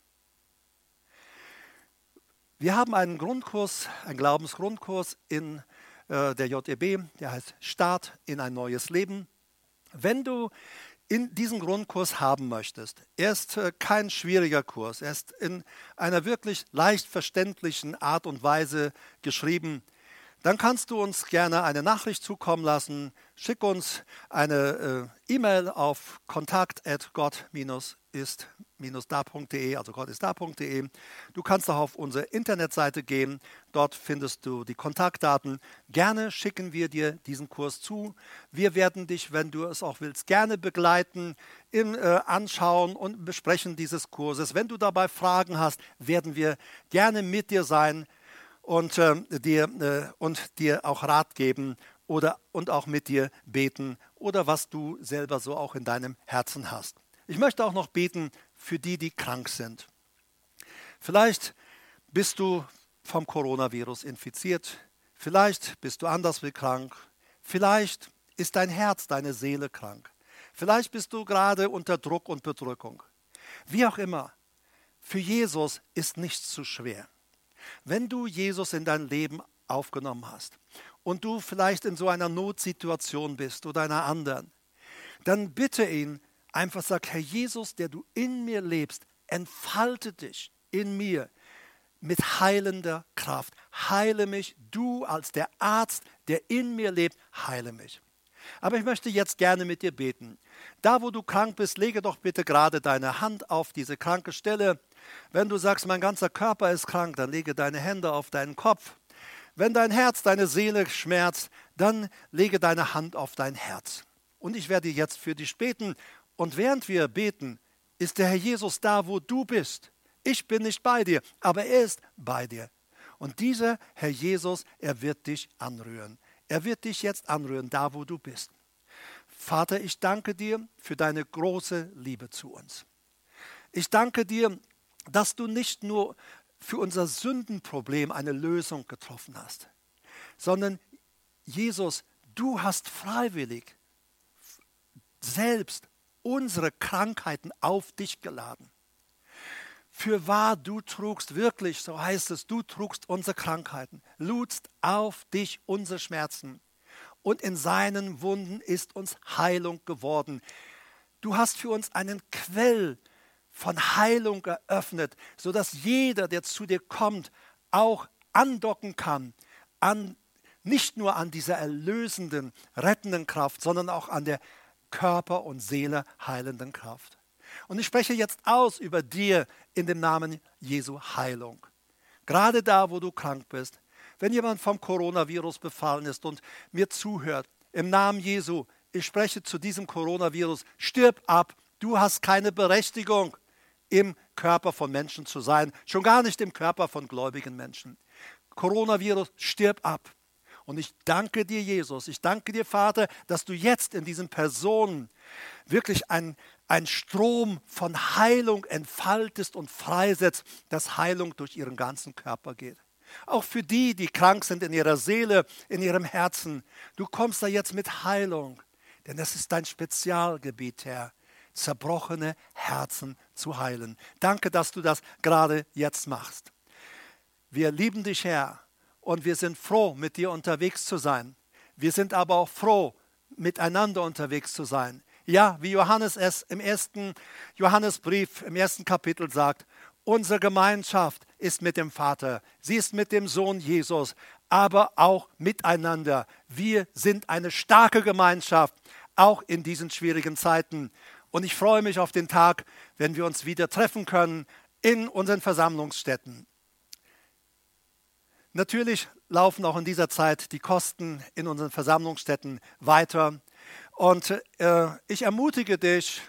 Wir haben einen Grundkurs, einen Glaubensgrundkurs in äh, der JEB, der heißt Start in ein neues Leben. Wenn du in diesen Grundkurs haben möchtest, er ist äh, kein schwieriger Kurs, er ist in einer wirklich leicht verständlichen Art und Weise geschrieben dann kannst du uns gerne eine Nachricht zukommen lassen. Schick uns eine äh, E-Mail auf kontakt.gott- ist da.de, also gottisda.de. Du kannst auch auf unsere Internetseite gehen. Dort findest du die Kontaktdaten. Gerne schicken wir dir diesen Kurs zu. Wir werden dich, wenn du es auch willst, gerne begleiten, im, äh, anschauen und besprechen dieses Kurses. Wenn du dabei Fragen hast, werden wir gerne mit dir sein und, äh, dir, äh, und dir auch Rat geben oder und auch mit dir beten oder was du selber so auch in deinem Herzen hast. Ich möchte auch noch beten für die, die krank sind. Vielleicht bist du vom Coronavirus infiziert, vielleicht bist du anders wie krank, vielleicht ist dein Herz, deine Seele krank, vielleicht bist du gerade unter Druck und Bedrückung. Wie auch immer, für Jesus ist nichts zu schwer. Wenn du Jesus in dein Leben aufgenommen hast und du vielleicht in so einer Notsituation bist oder einer anderen, dann bitte ihn, einfach sag, Herr Jesus, der du in mir lebst, entfalte dich in mir mit heilender Kraft. Heile mich, du als der Arzt, der in mir lebt, heile mich. Aber ich möchte jetzt gerne mit dir beten. Da, wo du krank bist, lege doch bitte gerade deine Hand auf diese kranke Stelle. Wenn du sagst, mein ganzer Körper ist krank, dann lege deine Hände auf deinen Kopf. Wenn dein Herz, deine Seele schmerzt, dann lege deine Hand auf dein Herz. Und ich werde jetzt für dich beten und während wir beten, ist der Herr Jesus da, wo du bist. Ich bin nicht bei dir, aber er ist bei dir. Und dieser Herr Jesus, er wird dich anrühren. Er wird dich jetzt anrühren, da wo du bist. Vater, ich danke dir für deine große Liebe zu uns. Ich danke dir, dass du nicht nur für unser Sündenproblem eine Lösung getroffen hast, sondern Jesus, du hast freiwillig selbst unsere Krankheiten auf dich geladen. Für wahr, du trugst wirklich, so heißt es, du trugst unsere Krankheiten, ludst auf dich unsere Schmerzen. Und in seinen Wunden ist uns Heilung geworden. Du hast für uns einen Quell von Heilung eröffnet, sodass jeder, der zu dir kommt, auch andocken kann an nicht nur an dieser erlösenden, rettenden Kraft, sondern auch an der Körper und Seele heilenden Kraft. Und ich spreche jetzt aus über dir in dem Namen Jesu Heilung. Gerade da, wo du krank bist, wenn jemand vom Coronavirus befallen ist und mir zuhört, im Namen Jesu, ich spreche zu diesem Coronavirus, stirb ab, du hast keine Berechtigung im Körper von Menschen zu sein, schon gar nicht im Körper von gläubigen Menschen. Coronavirus, stirb ab. Und ich danke dir, Jesus, ich danke dir, Vater, dass du jetzt in diesen Personen wirklich ein, ein Strom von Heilung entfaltest und freisetzt, dass Heilung durch ihren ganzen Körper geht. Auch für die, die krank sind in ihrer Seele, in ihrem Herzen. Du kommst da jetzt mit Heilung, denn das ist dein Spezialgebiet, Herr zerbrochene Herzen zu heilen. Danke, dass du das gerade jetzt machst. Wir lieben dich, Herr, und wir sind froh, mit dir unterwegs zu sein. Wir sind aber auch froh, miteinander unterwegs zu sein. Ja, wie Johannes es im ersten Johannesbrief, im ersten Kapitel sagt, unsere Gemeinschaft ist mit dem Vater, sie ist mit dem Sohn Jesus, aber auch miteinander. Wir sind eine starke Gemeinschaft, auch in diesen schwierigen Zeiten. Und ich freue mich auf den Tag, wenn wir uns wieder treffen können in unseren Versammlungsstätten. Natürlich laufen auch in dieser Zeit die Kosten in unseren Versammlungsstätten weiter. Und äh, ich ermutige dich,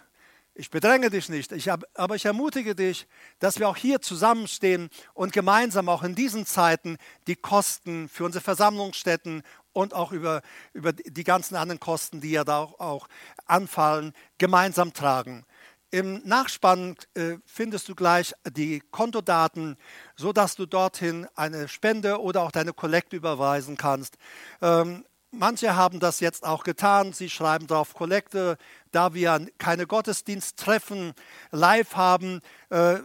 ich bedränge dich nicht, ich, aber ich ermutige dich, dass wir auch hier zusammenstehen und gemeinsam auch in diesen Zeiten die Kosten für unsere Versammlungsstätten und auch über, über die ganzen anderen Kosten, die ja da auch, auch anfallen, gemeinsam tragen. Im Nachspann äh, findest du gleich die Kontodaten, sodass du dorthin eine Spende oder auch deine Kollekte überweisen kannst. Ähm, manche haben das jetzt auch getan. Sie schreiben drauf Kollekte. Da wir keine Gottesdiensttreffen live haben, äh,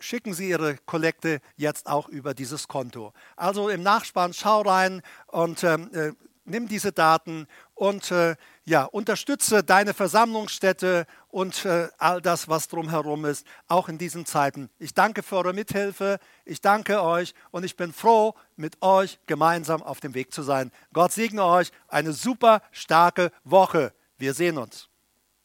schicken Sie Ihre Kollekte jetzt auch über dieses Konto. Also im Nachspann schau rein und ähm, äh, nimm diese Daten und äh, ja, unterstütze deine Versammlungsstätte und äh, all das, was drumherum ist, auch in diesen Zeiten. Ich danke für eure Mithilfe, ich danke euch und ich bin froh, mit euch gemeinsam auf dem Weg zu sein. Gott segne euch eine super starke Woche. Wir sehen uns.